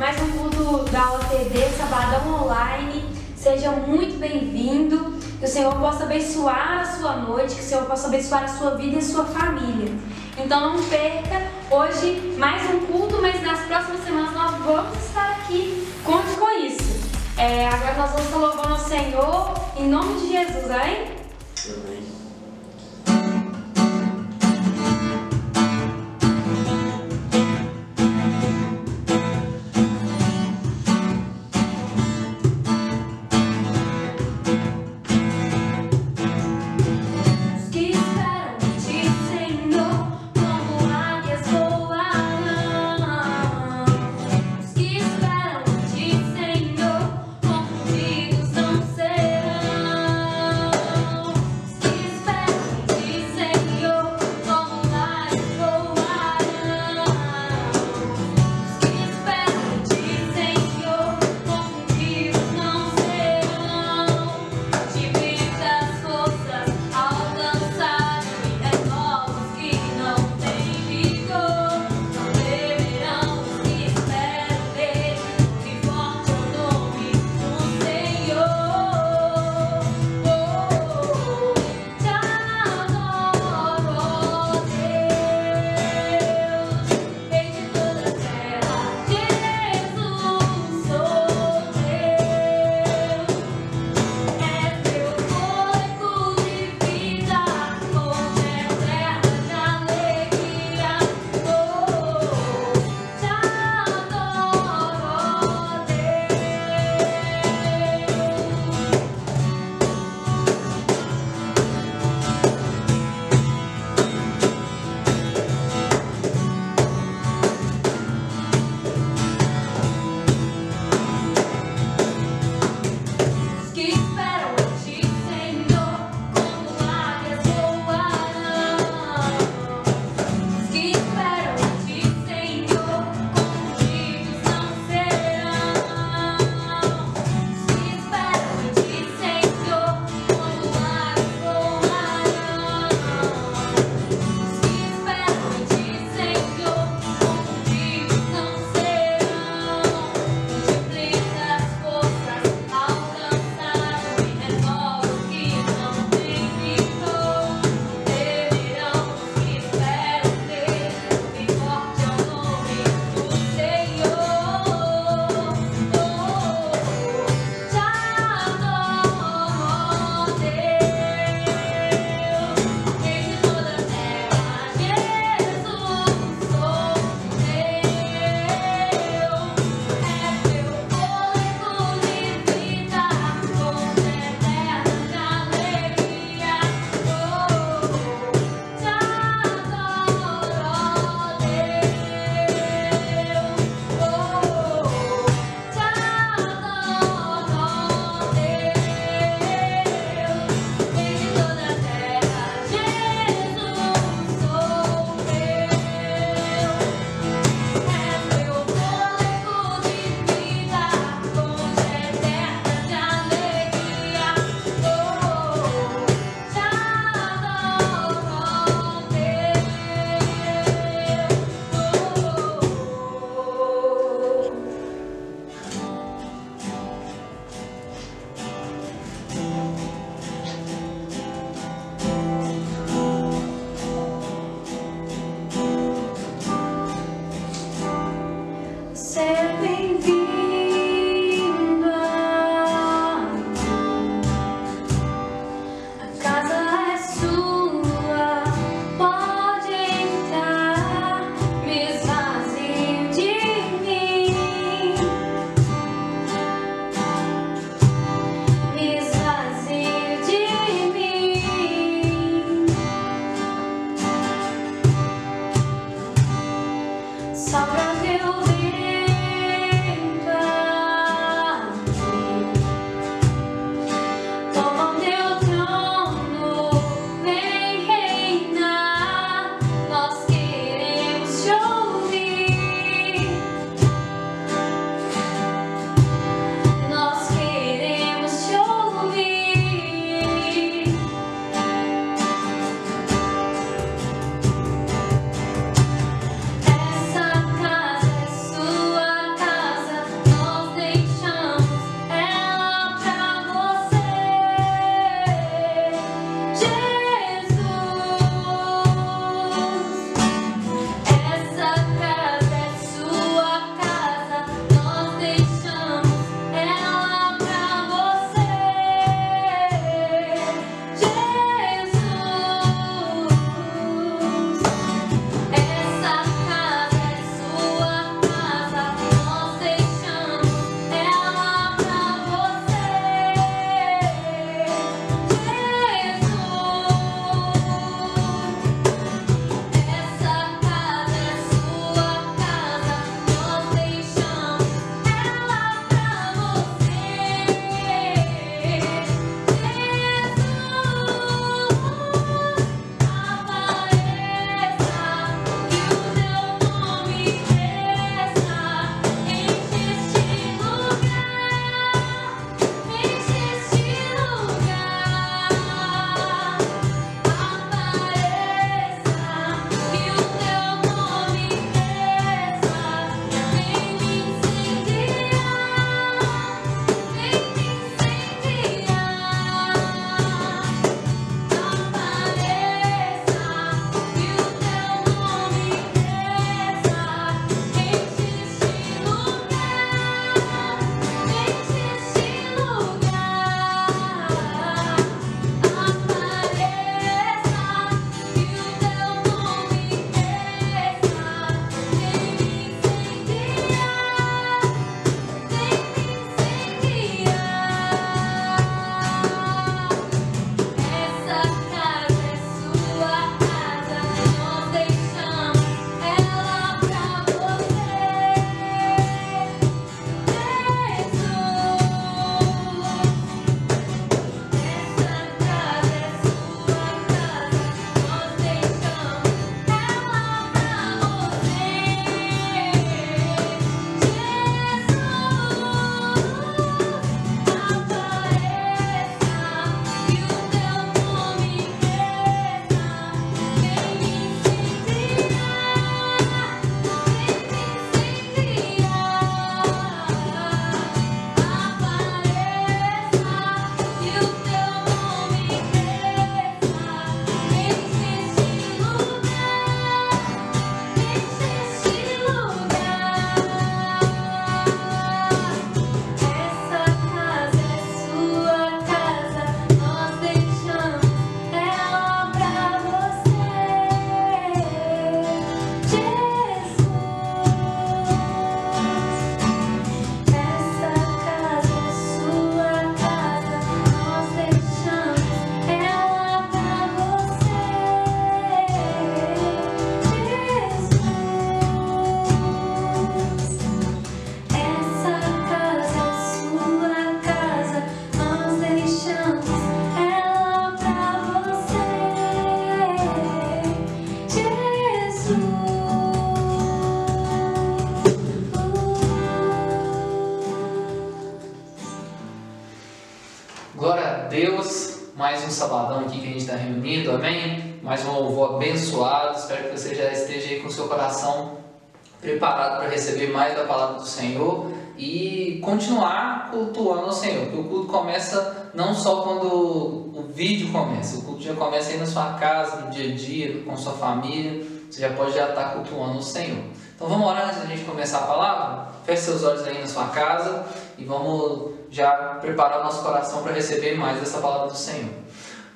mais um culto da OTD, Sabadão Online. Seja muito bem-vindo. Que o Senhor possa abençoar a sua noite, que o Senhor possa abençoar a sua vida e a sua família. Então não perca hoje mais um culto, mas nas próximas semanas nós vamos estar aqui. Conte com isso. É, agora nós vamos estar louvando ao Senhor em nome de Jesus, amém? Preparado para receber mais da palavra do Senhor e continuar cultuando o Senhor. Porque o culto começa não só quando o vídeo começa, o culto já começa aí na sua casa, no dia a dia, com sua família. Você já pode já estar tá cultuando o Senhor. Então vamos orar antes da gente começar a palavra? Feche seus olhos aí na sua casa e vamos já preparar o nosso coração para receber mais dessa palavra do Senhor.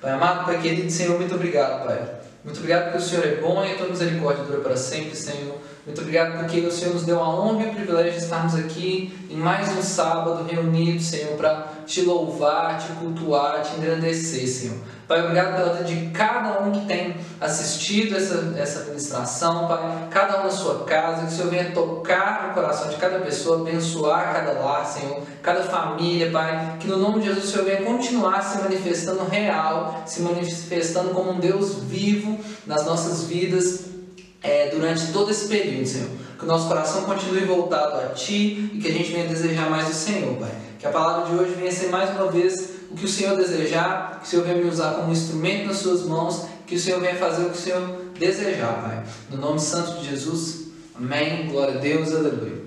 Pai amado, Pai querido, Senhor, muito obrigado, Pai. Muito obrigado porque o Senhor é bom e a tua misericórdia dura para sempre, Senhor. Muito obrigado porque o Senhor nos deu a honra e o privilégio de estarmos aqui em mais um sábado reunidos, Senhor, para te louvar, te cultuar, te engrandecer, Senhor. Pai, obrigado pela vida de cada um que tem assistido essa, essa ministração, Pai, cada um na sua casa, que o Senhor venha tocar no coração de cada pessoa, abençoar cada lar, Senhor, cada família, Pai, que no nome de Jesus o Senhor venha continuar se manifestando real, se manifestando como um Deus vivo nas nossas vidas é, durante todo esse período, Senhor. Que o nosso coração continue voltado a Ti e que a gente venha desejar mais o Senhor, Pai. Que a palavra de hoje venha ser mais uma vez o que o Senhor desejar, que o Senhor venha me usar como instrumento nas Suas mãos, que o Senhor venha fazer o que o Senhor desejar, Pai. No nome santo de Jesus, amém. Glória a Deus, aleluia.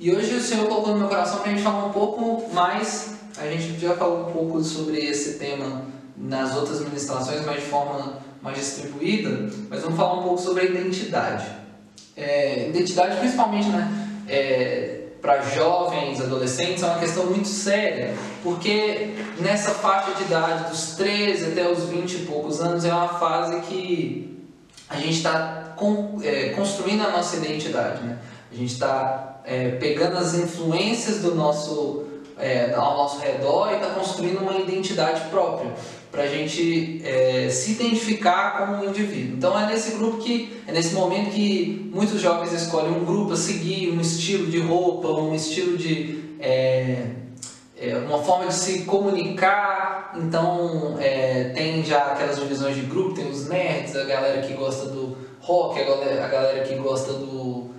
E hoje o Senhor colocou no meu coração para a gente falar um pouco mais. A gente já falou um pouco sobre esse tema nas outras ministrações, mas de forma mais distribuída, mas vamos falar um pouco sobre a identidade. É, identidade, principalmente né, é, para jovens, adolescentes, é uma questão muito séria, porque nessa faixa de idade, dos 13 até os 20 e poucos anos, é uma fase que a gente está con, é, construindo a nossa identidade. Né? A gente está é, pegando as influências do nosso, é, ao nosso redor e está construindo uma identidade própria para a gente é, se identificar como um indivíduo. Então é nesse grupo que, é nesse momento que muitos jovens escolhem um grupo a seguir, um estilo de roupa, um estilo de. É, é, uma forma de se comunicar, então tem já aquelas divisões de grupo, tem os nerds, a galera que gosta do rock, a galera, a galera que gosta do,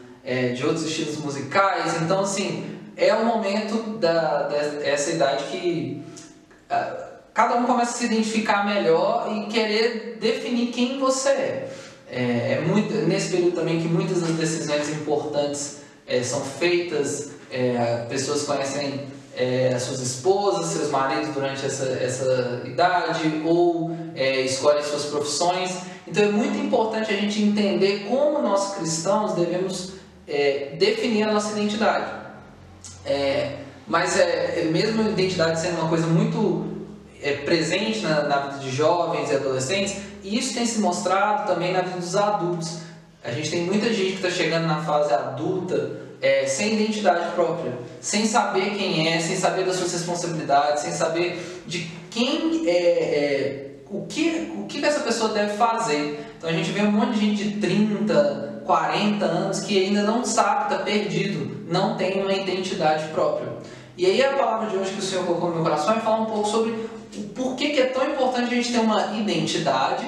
de outros estilos musicais, então assim, é o momento da, dessa idade que cada um começa a se identificar melhor e querer definir quem você é. É, é muito, nesse período também que muitas das decisões importantes é, são feitas, é, pessoas conhecem é, suas esposas, seus maridos durante essa, essa idade, ou é, escolhem suas profissões. Então é muito importante a gente entender como nós cristãos devemos é, definir a nossa identidade. mas é, mesmo a identidade sendo uma coisa muito é, presente na, na, vida de jovens e adolescentes, e isso tem se mostrado também na vida dos adultos. A gente tem muita gente que está chegando na fase adulta é, sem identidade própria, sem saber quem é, sem saber das suas responsabilidades, sem saber de quem é, é o, que, o que essa pessoa deve fazer. Então a gente vê um monte de gente de 30, 40 anos que ainda não sabe, está perdido, não tem uma identidade própria. E aí a palavra de hoje que o Senhor colocou no meu coração é falar um pouco sobre por que, que é tão importante a gente ter uma identidade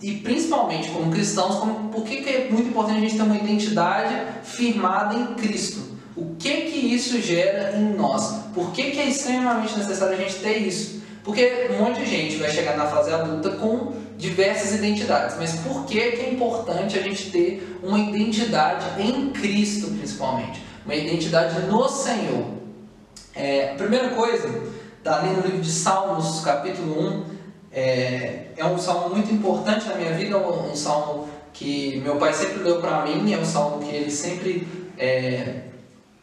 e principalmente como cristãos, como, por que, que é muito importante a gente ter uma identidade firmada em Cristo? O que que isso gera em nós? Por que, que é extremamente necessário a gente ter isso? Porque um monte de gente vai chegar na fase adulta com diversas identidades, mas por que, que é importante a gente ter uma identidade em Cristo, principalmente? Uma identidade no Senhor. É, a primeira coisa Está ali no livro de Salmos, capítulo 1. É, é um salmo muito importante na minha vida, um, um salmo que meu pai sempre leu para mim, é um salmo que ele sempre, é,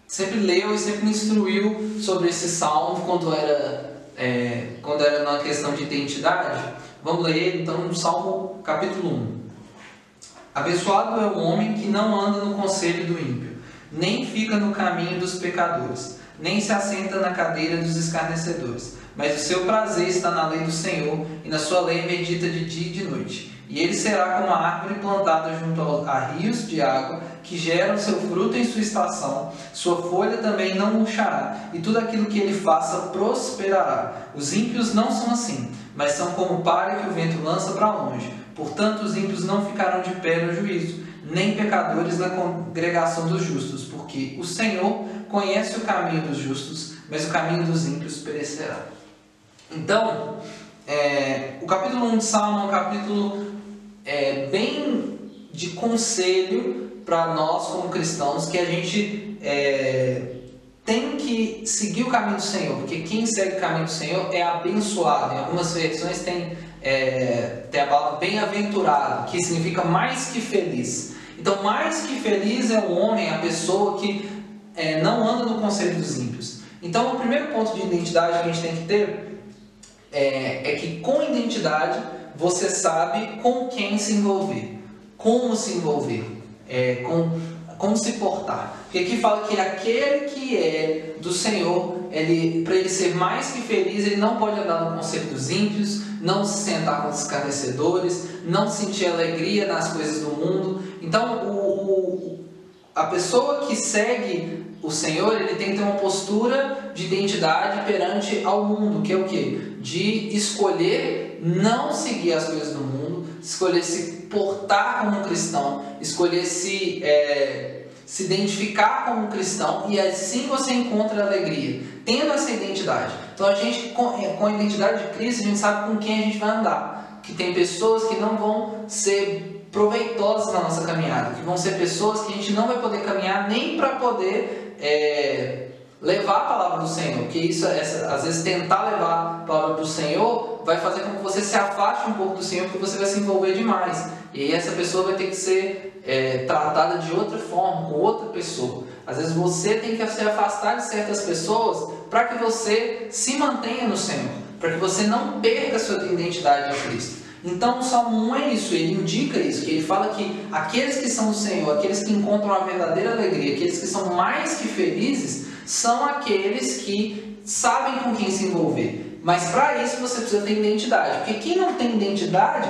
sempre leu e sempre me instruiu sobre esse salmo quando era, é, quando era na questão de identidade. Vamos ler então Salmo capítulo 1. Abençoado é o homem que não anda no conselho do ímpio, nem fica no caminho dos pecadores nem se assenta na cadeira dos escarnecedores. Mas o seu prazer está na lei do Senhor, e na sua lei medita de dia e de noite. E ele será como a árvore plantada junto a rios de água, que geram seu fruto em sua estação, sua folha também não murchará, e tudo aquilo que ele faça prosperará. Os ímpios não são assim, mas são como palha que o vento lança para longe. Portanto, os ímpios não ficarão de pé no juízo, nem pecadores na congregação dos justos, porque o Senhor conhece o caminho dos justos, mas o caminho dos ímpios perecerá. Então, é, o capítulo 1 de Salmo é um capítulo é, bem de conselho para nós como cristãos, que a gente é, tem que seguir o caminho do Senhor, porque quem segue o caminho do Senhor é abençoado. Em algumas versões tem, é, tem a palavra bem-aventurado, que significa mais que feliz. Então, mais que feliz é o homem, a pessoa que é, não anda no conselho dos ímpios. Então, o primeiro ponto de identidade que a gente tem que ter é, é que com identidade você sabe com quem se envolver, como se envolver, é, com como se portar. Porque aqui fala que aquele que é do Senhor, ele, para ele ser mais que feliz, ele não pode andar no conselho dos ímpios, não se sentar com os escarnecedores, não sentir alegria nas coisas do mundo. Então, o, o, a pessoa que segue o Senhor, ele tem que ter uma postura de identidade perante ao mundo, que é o que? De escolher não seguir as coisas do mundo, escolher se portar como um cristão, escolher se, é, se identificar como um cristão e assim você encontra alegria, tendo essa identidade. Então a gente, é, com a identidade de Cristo, a gente sabe com quem a gente vai andar. Que tem pessoas que não vão ser proveitosas na nossa caminhada, que vão ser pessoas que a gente não vai poder caminhar nem para poder é, levar a palavra do Senhor, porque isso, essa, às vezes, tentar levar a palavra do Senhor vai fazer com que você se afaste um pouco do Senhor, porque você vai se envolver demais. E essa pessoa vai ter que ser é, tratada de outra forma, com outra pessoa. Às vezes você tem que se afastar de certas pessoas para que você se mantenha no Senhor, para que você não perca a sua identidade em Cristo. Então o Salmo 1 é isso, ele indica isso, que ele fala que aqueles que são do Senhor, aqueles que encontram a verdadeira alegria, aqueles que são mais que felizes, são aqueles que sabem com quem se envolver. Mas para isso você precisa ter identidade. Porque quem não tem identidade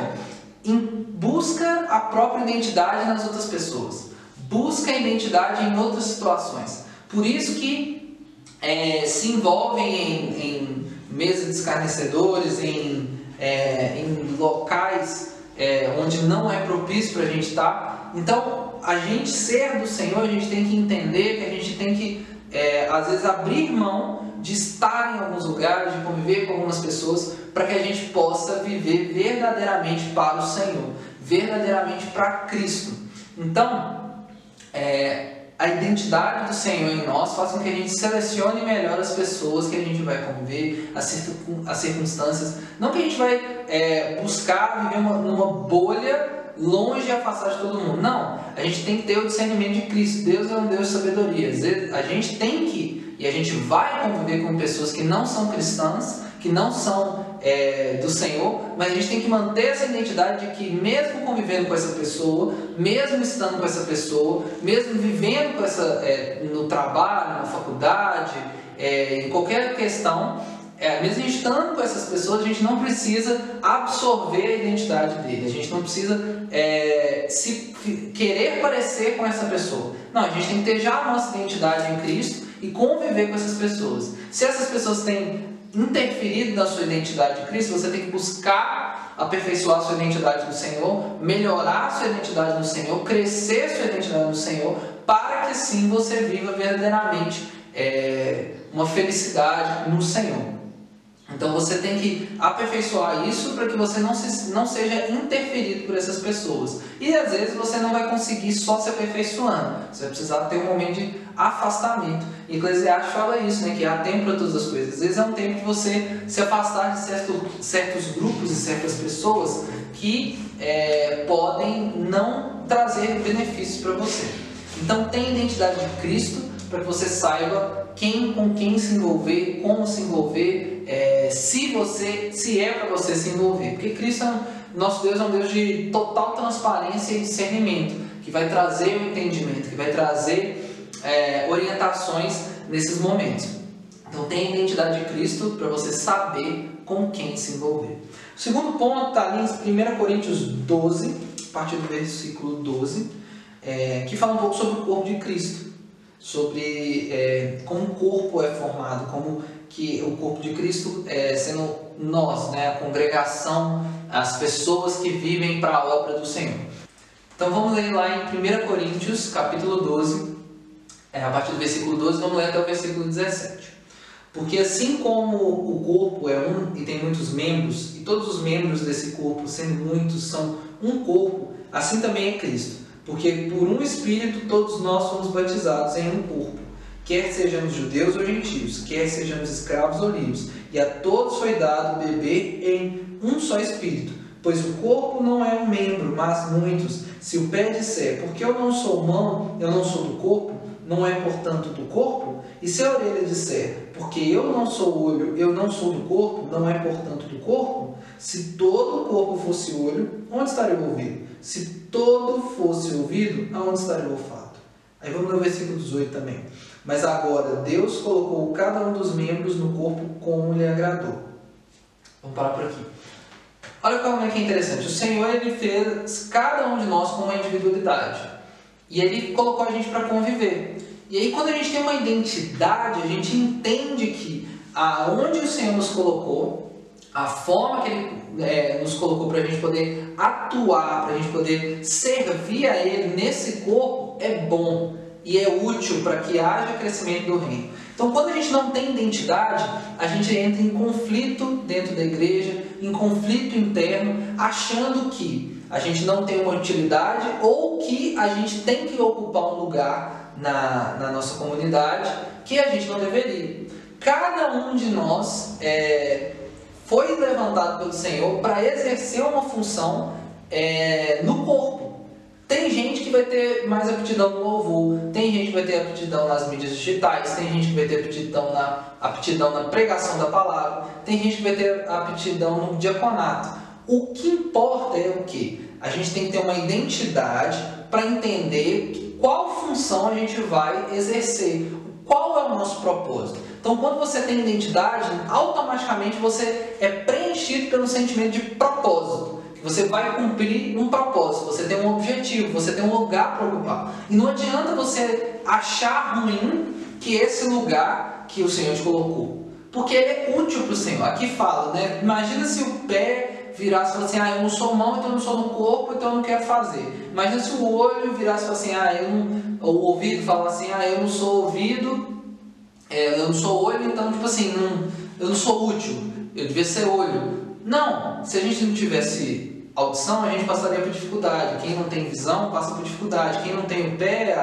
busca a própria identidade nas outras pessoas. Busca a identidade em outras situações. Por isso que é, se envolvem em, em mesas de escarnecedores, em, é, em locais é, onde não é propício para a gente estar. Então, a gente ser do Senhor, a gente tem que entender que a gente tem que é, às vezes abrir mão de estar em alguns lugares, de conviver com algumas pessoas, para que a gente possa viver verdadeiramente para o Senhor, verdadeiramente para Cristo. Então, é, a identidade do Senhor em nós faz com que a gente selecione melhor as pessoas que a gente vai conviver, as, circunstâncias. Não que a gente vai é, buscar viver uma, numa bolha longe e afastar de todo mundo. Não, a gente tem que ter o discernimento de Cristo. Deus é um Deus de sabedoria. A gente tem que, e a gente vai conviver com pessoas que não são cristãs, que não são é, do Senhor, mas a gente tem que manter essa identidade de que, mesmo convivendo com essa pessoa, mesmo estando com essa pessoa, mesmo vivendo com essa, é, no trabalho, na faculdade, é, em qualquer questão, é, mesmo estando com essas pessoas, a gente não precisa absorver a identidade dele, a gente não precisa é, se querer parecer com essa pessoa. Não, a gente tem que ter já a nossa identidade em Cristo e conviver com essas pessoas. Se essas pessoas têm interferido na sua identidade em Cristo, você tem que buscar aperfeiçoar a sua identidade no Senhor, melhorar a sua identidade no Senhor, crescer a sua identidade no Senhor, para que assim você viva verdadeiramente é, uma felicidade no Senhor. Então você tem que aperfeiçoar isso para que você não, se, não seja interferido por essas pessoas. E às vezes você não vai conseguir só se aperfeiçoando. Você vai precisar ter um momento de afastamento. Eclesiastes fala isso, né? que há tempo para todas as coisas. Às vezes é um tempo de você se afastar de certo, certos grupos e certas pessoas que é, podem não trazer benefícios para você. Então a identidade de Cristo para que você saiba quem com quem se envolver, como se envolver, é, se você, se é para você se envolver. Porque Cristo, é nosso Deus é um Deus de total transparência e discernimento, que vai trazer o entendimento, que vai trazer é, orientações nesses momentos. Então tem a identidade de Cristo para você saber com quem se envolver. O segundo ponto está ali em 1 Coríntios 12, a partir do versículo 12, é, que fala um pouco sobre o corpo de Cristo sobre é, como o corpo é formado, como que o corpo de Cristo é, sendo nós, né, a congregação, as pessoas que vivem para a obra do Senhor. Então vamos ler lá em 1 Coríntios, capítulo 12, é, a partir do versículo 12, vamos ler até o versículo 17. Porque assim como o corpo é um e tem muitos membros, e todos os membros desse corpo, sendo muitos, são um corpo, assim também é Cristo. Porque por um Espírito todos nós somos batizados em um corpo, quer sejamos judeus ou gentios, quer sejamos escravos ou livres, e a todos foi dado beber em um só Espírito. Pois o corpo não é um membro, mas muitos. Se o pé disser, porque eu não sou mão, eu não sou do corpo, não é portanto do corpo? E se a orelha disser, porque eu não sou olho, eu não sou do corpo, não é portanto do corpo? Se todo o corpo fosse olho, onde estaria o ouvido? Se todo fosse ouvido, aonde estaria o olfato? Aí vamos no versículo 18 também. Mas agora Deus colocou cada um dos membros no corpo como lhe agradou. Vamos parar por aqui. Olha como é que é interessante. O Senhor ele fez cada um de nós com uma individualidade. E ele colocou a gente para conviver. E aí quando a gente tem uma identidade, a gente entende que aonde o Senhor nos colocou, a forma que Ele é, nos colocou para a gente poder atuar, para a gente poder servir a Ele nesse corpo é bom e é útil para que haja crescimento do reino. Então, quando a gente não tem identidade, a gente entra em conflito dentro da igreja, em conflito interno, achando que a gente não tem uma utilidade ou que a gente tem que ocupar um lugar na, na nossa comunidade que a gente não deveria. Cada um de nós é, foi levantado pelo Senhor para exercer uma função é, no corpo. Tem gente que vai ter mais aptidão no louvor, tem gente que vai ter aptidão nas mídias digitais, tem gente que vai ter aptidão na, aptidão na pregação da palavra, tem gente que vai ter aptidão no diaconato. O que importa é o que? A gente tem que ter uma identidade para entender qual função a gente vai exercer, qual é o nosso propósito. Então, quando você tem identidade, automaticamente você é preenchido pelo sentimento de propósito. Você vai cumprir um propósito, você tem um objetivo, você tem um lugar para ocupar. E não adianta você achar ruim que esse lugar que o Senhor te colocou. Porque ele é útil para o Senhor. Aqui fala, né? Imagina se o pé virasse e falasse assim, ah, eu não sou mão, então eu não sou no corpo, então eu não quero fazer. Imagina se o olho virasse e falasse assim, ah, eu não... O ouvido fala assim, ah, eu não sou ouvido, é, eu não sou olho, então, tipo assim, não, eu não sou útil, eu devia ser olho. Não, se a gente não tivesse audição, a gente passaria por dificuldade. Quem não tem visão passa por dificuldade. Quem não tem o pé,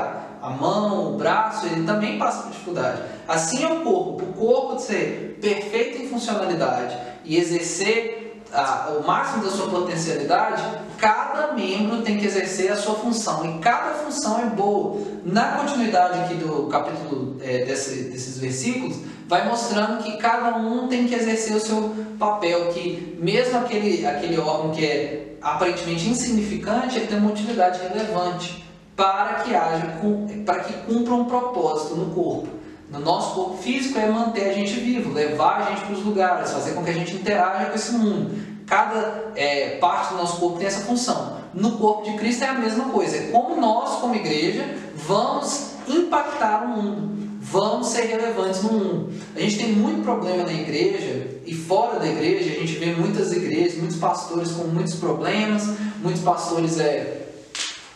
a, mão, o braço, ele também passa por dificuldade. Assim é o corpo. O corpo ser perfeito em funcionalidade e exercer a, o máximo da sua potencialidade, cada membro tem que exercer a sua função e cada função é boa. Na continuidade aqui do capítulo é, desse, desses versículos, vai mostrando que cada um tem que exercer o seu papel, que mesmo aquele, aquele órgão que é aparentemente insignificante, ele tem uma utilidade relevante para que haja, para que cumpra um propósito no corpo. No nosso corpo físico é manter a gente vivo, levar a gente para os lugares, fazer com que a gente interaja com esse mundo. Cada é, parte do nosso corpo tem essa função. No corpo de Cristo é a mesma coisa. É como nós, como igreja, vamos impactar o mundo vamos ser relevantes no mundo. A gente tem muito problema na igreja e fora da igreja, a gente vê muitas igrejas, muitos pastores com muitos problemas, muitos pastores é,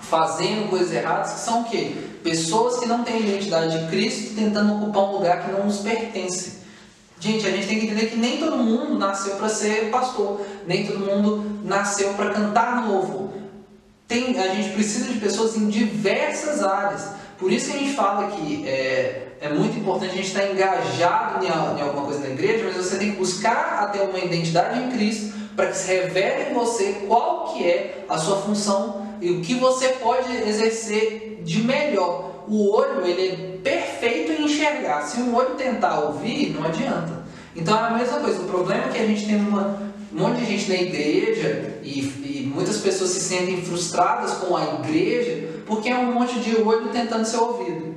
fazendo coisas erradas, que são o quê? Pessoas que não têm identidade de Cristo tentando ocupar um lugar que não nos pertence. Gente, a gente tem que entender que nem todo mundo nasceu para ser pastor, nem todo mundo nasceu para cantar no louvor. Tem, a gente precisa de pessoas em diversas áreas. Por isso que a gente fala que é, é muito importante a gente estar engajado em, em alguma coisa na igreja, mas você tem que buscar até uma identidade em Cristo para que se revele em você qual que é a sua função e o que você pode exercer de melhor. O olho ele é perfeito em enxergar. Se o olho tentar ouvir, não adianta. Então é a mesma coisa. O problema é que a gente tem uma, um monte de gente na igreja e, e muitas pessoas se sentem frustradas com a igreja porque é um monte de olho tentando ser ouvido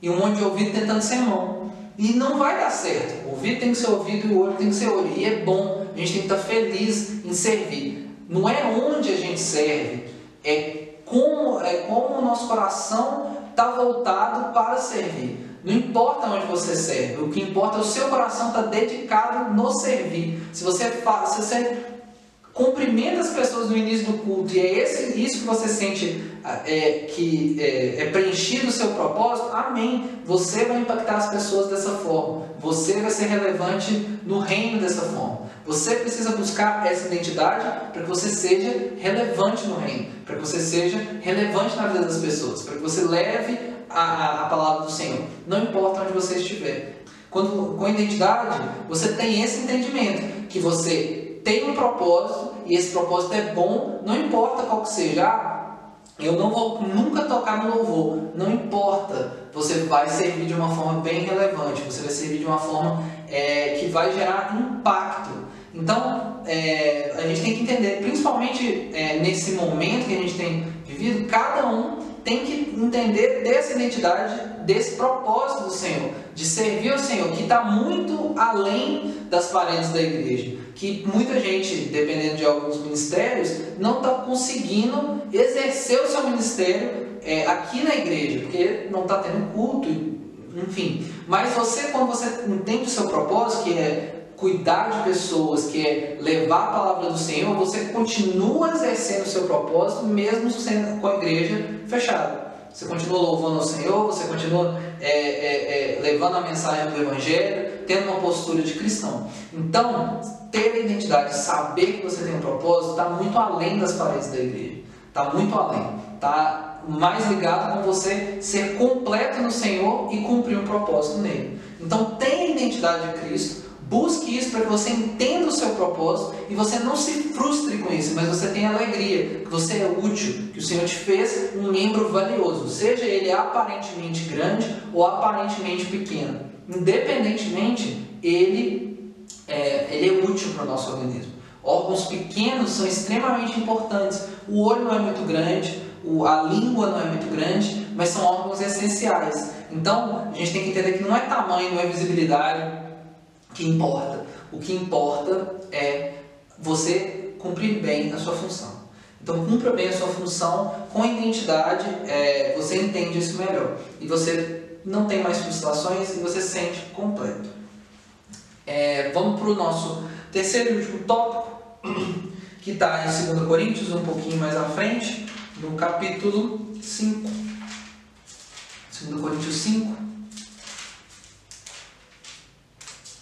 e um monte de ouvido tentando ser mão. E não vai dar certo. O ouvido tem que ser ouvido e o olho tem que ser olho. E é bom, a gente tem que estar feliz em servir. Não é onde a gente serve, é como, é como o nosso coração está voltado para servir. Não importa onde você serve, o que importa é o seu coração estar tá dedicado no servir. Se você, se você cumprimenta as pessoas no início do culto e é esse, isso que você sente é, que é, é preenchido o seu propósito, amém. Você vai impactar as pessoas dessa forma. Você vai ser relevante no reino dessa forma. Você precisa buscar essa identidade para que você seja relevante no reino, para que você seja relevante na vida das pessoas, para que você leve a, a, a palavra do Senhor. Não importa onde você estiver. Quando, com identidade, você tem esse entendimento que você tem um propósito e esse propósito é bom, não importa qual que seja. Ah, eu não vou nunca tocar no louvor, não importa. Você vai servir de uma forma bem relevante, você vai servir de uma forma é, que vai gerar impacto. Então, é, a gente tem que entender, principalmente é, nesse momento que a gente tem vivido, cada um tem que entender dessa identidade, desse propósito do Senhor, de servir ao Senhor, que está muito além das paredes da igreja. Que muita gente, dependendo de alguns ministérios, não está conseguindo exercer o seu ministério é, aqui na igreja, porque não está tendo culto, enfim. Mas você, quando você entende o seu propósito, que é cuidar de pessoas, que é levar a palavra do Senhor, você continua exercendo o seu propósito, mesmo sendo com a igreja fechada. Você continua louvando ao Senhor, você continua é, é, é, levando a mensagem do Evangelho, tendo uma postura de cristão. Então, ter a identidade, saber que você tem um propósito, está muito além das paredes da igreja. Está muito além. Está mais ligado com você ser completo no Senhor e cumprir um propósito nele. Então, tenha a identidade de Cristo Busque isso para que você entenda o seu propósito e você não se frustre com isso, mas você tenha alegria, que você é útil, que o Senhor te fez um membro valioso, seja ele aparentemente grande ou aparentemente pequeno. Independentemente, ele é, ele é útil para o nosso organismo. Órgãos pequenos são extremamente importantes. O olho não é muito grande, a língua não é muito grande, mas são órgãos essenciais. Então, a gente tem que entender que não é tamanho, não é visibilidade, que importa. O que importa é você cumprir bem a sua função. Então, cumpra bem a sua função com identidade, é, você entende isso melhor. E você não tem mais frustrações e você se sente completo. É, vamos para o nosso terceiro e último tópico, que está em 2 Coríntios, um pouquinho mais à frente, no capítulo 5. 2 Coríntios 5.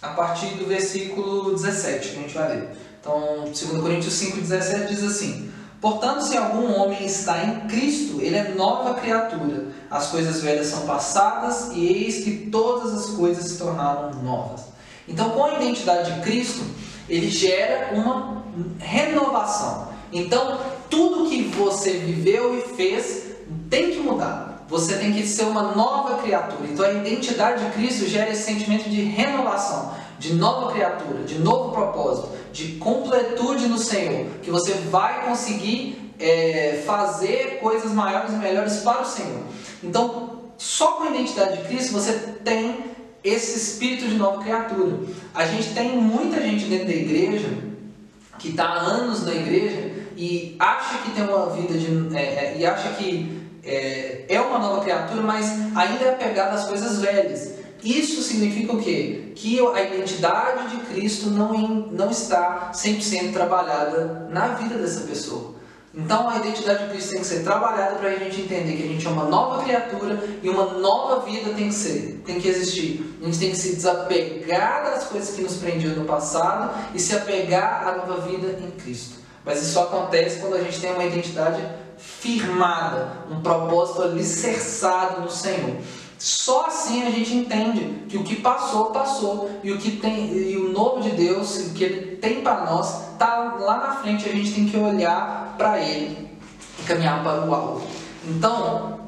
a partir do versículo 17, que a gente vai ler. Então, 2 Coríntios 5, 17 diz assim: Portanto, se algum homem está em Cristo, ele é nova criatura. As coisas velhas são passadas e eis que todas as coisas se tornaram novas. Então, com a identidade de Cristo, ele gera uma renovação. Então, tudo que você viveu e fez tem que mudar. Você tem que ser uma nova criatura. Então a identidade de Cristo gera esse sentimento de renovação, de nova criatura, de novo propósito, de completude no Senhor, que você vai conseguir é, fazer coisas maiores e melhores para o Senhor. Então, só com a identidade de Cristo você tem esse espírito de nova criatura. A gente tem muita gente dentro da igreja que está há anos na igreja e acha que tem uma vida de, é, é, e acha que é, é uma nova criatura, mas ainda é apegada às coisas velhas. Isso significa o quê? Que a identidade de Cristo não, não está 100% trabalhada na vida dessa pessoa. Então a identidade de Cristo tem que ser trabalhada para a gente entender que a gente é uma nova criatura e uma nova vida tem que ser, tem que existir. A gente tem que se desapegar das coisas que nos prendiam no passado e se apegar à nova vida em Cristo. Mas isso acontece quando a gente tem uma identidade firmada, um propósito alicerçado no Senhor. Só assim a gente entende que o que passou, passou, e o que tem e o novo de Deus, que ele tem para nós, está lá na frente, a gente tem que olhar para ele e caminhar para o alto. Então,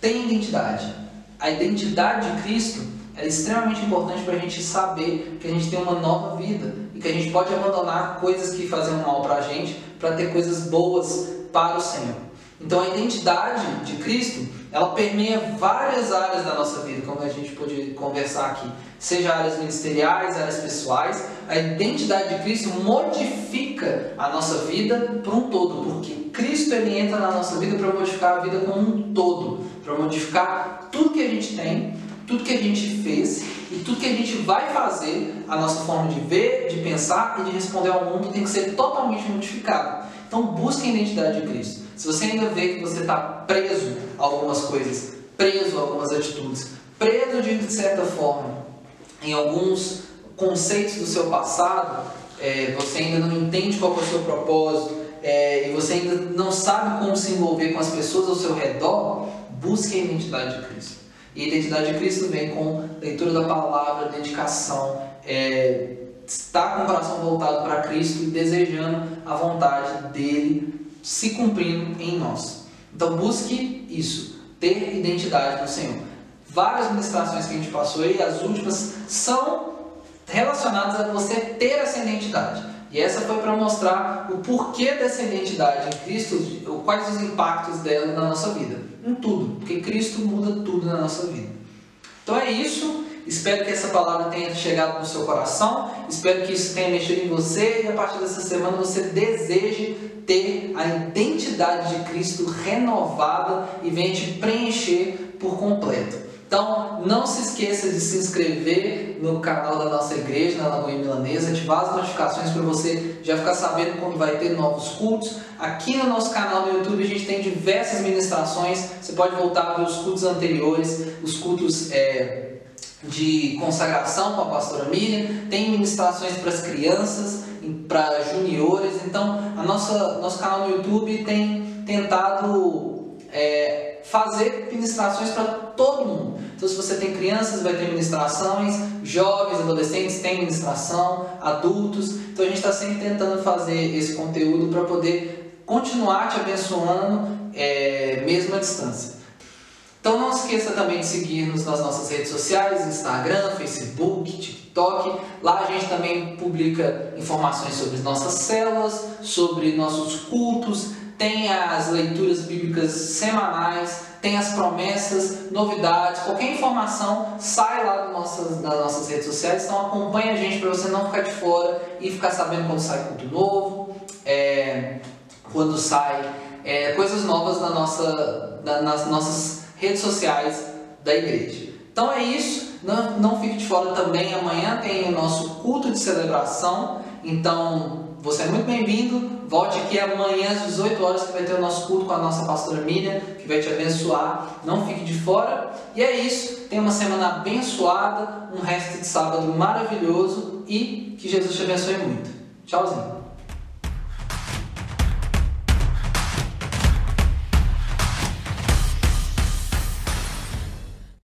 tem identidade. A identidade de Cristo é extremamente importante para a gente saber que a gente tem uma nova vida e que a gente pode abandonar coisas que fazem mal para a gente para ter coisas boas para o Senhor. Então a identidade de Cristo, ela permeia várias áreas da nossa vida, como a gente pode conversar aqui, seja áreas ministeriais, áreas pessoais. A identidade de Cristo modifica a nossa vida por um todo, porque Cristo ele entra na nossa vida para modificar a vida como um todo, para modificar tudo que a gente tem tudo que a gente fez e tudo que a gente vai fazer, a nossa forma de ver, de pensar e de responder ao mundo tem que ser totalmente modificado. Então busque a identidade de Cristo. Se você ainda vê que você está preso a algumas coisas, preso a algumas atitudes, preso de certa forma em alguns conceitos do seu passado, é, você ainda não entende qual é o seu propósito, é, e você ainda não sabe como se envolver com as pessoas ao seu redor, busque a identidade de Cristo. E a identidade de Cristo vem com leitura da palavra, dedicação, é, estar com o coração voltado para Cristo e desejando a vontade dele se cumprindo em nós. Então busque isso, ter identidade no Senhor. Várias ministrações que a gente passou aí, as últimas, são relacionadas a você ter essa identidade. E essa foi para mostrar o porquê dessa identidade em Cristo, quais os impactos dela na nossa vida. Em tudo, porque Cristo muda tudo na nossa vida. Então é isso. Espero que essa palavra tenha chegado no seu coração. Espero que isso tenha mexido em você e a partir dessa semana você deseje ter a identidade de Cristo renovada e venha te preencher por completo. Então, não se esqueça de se inscrever no canal da nossa igreja, na Lagoinha Milanesa, ativar as notificações para você já ficar sabendo quando vai ter novos cultos. Aqui no nosso canal no YouTube a gente tem diversas ministrações, você pode voltar a ver os cultos anteriores, os cultos é, de consagração com a pastora Miriam, tem ministrações para as crianças, para juniores, então a nossa, nosso canal no YouTube tem tentado é, fazer ministrações para todo mundo. Então, se você tem crianças, vai ter ministrações, jovens, adolescentes tem ministração, adultos. Então, a gente está sempre tentando fazer esse conteúdo para poder continuar te abençoando, é, mesmo à distância. Então, não esqueça também de seguir-nos nas nossas redes sociais, Instagram, Facebook, TikTok. Lá a gente também publica informações sobre nossas células, sobre nossos cultos, tem as leituras bíblicas semanais, tem as promessas, novidades, qualquer informação sai lá das nossas, das nossas redes sociais, então acompanhe a gente para você não ficar de fora e ficar sabendo quando sai culto novo, é, quando sai é, coisas novas na nossa, na, nas nossas redes sociais da igreja. Então é isso, não, não fique de fora também, amanhã tem o nosso culto de celebração, então você é muito bem-vindo. Volte aqui amanhã às 18 horas que vai ter o nosso culto com a nossa pastora Miriam, que vai te abençoar. Não fique de fora. E é isso. Tenha uma semana abençoada, um resto de sábado maravilhoso e que Jesus te abençoe muito. Tchauzinho.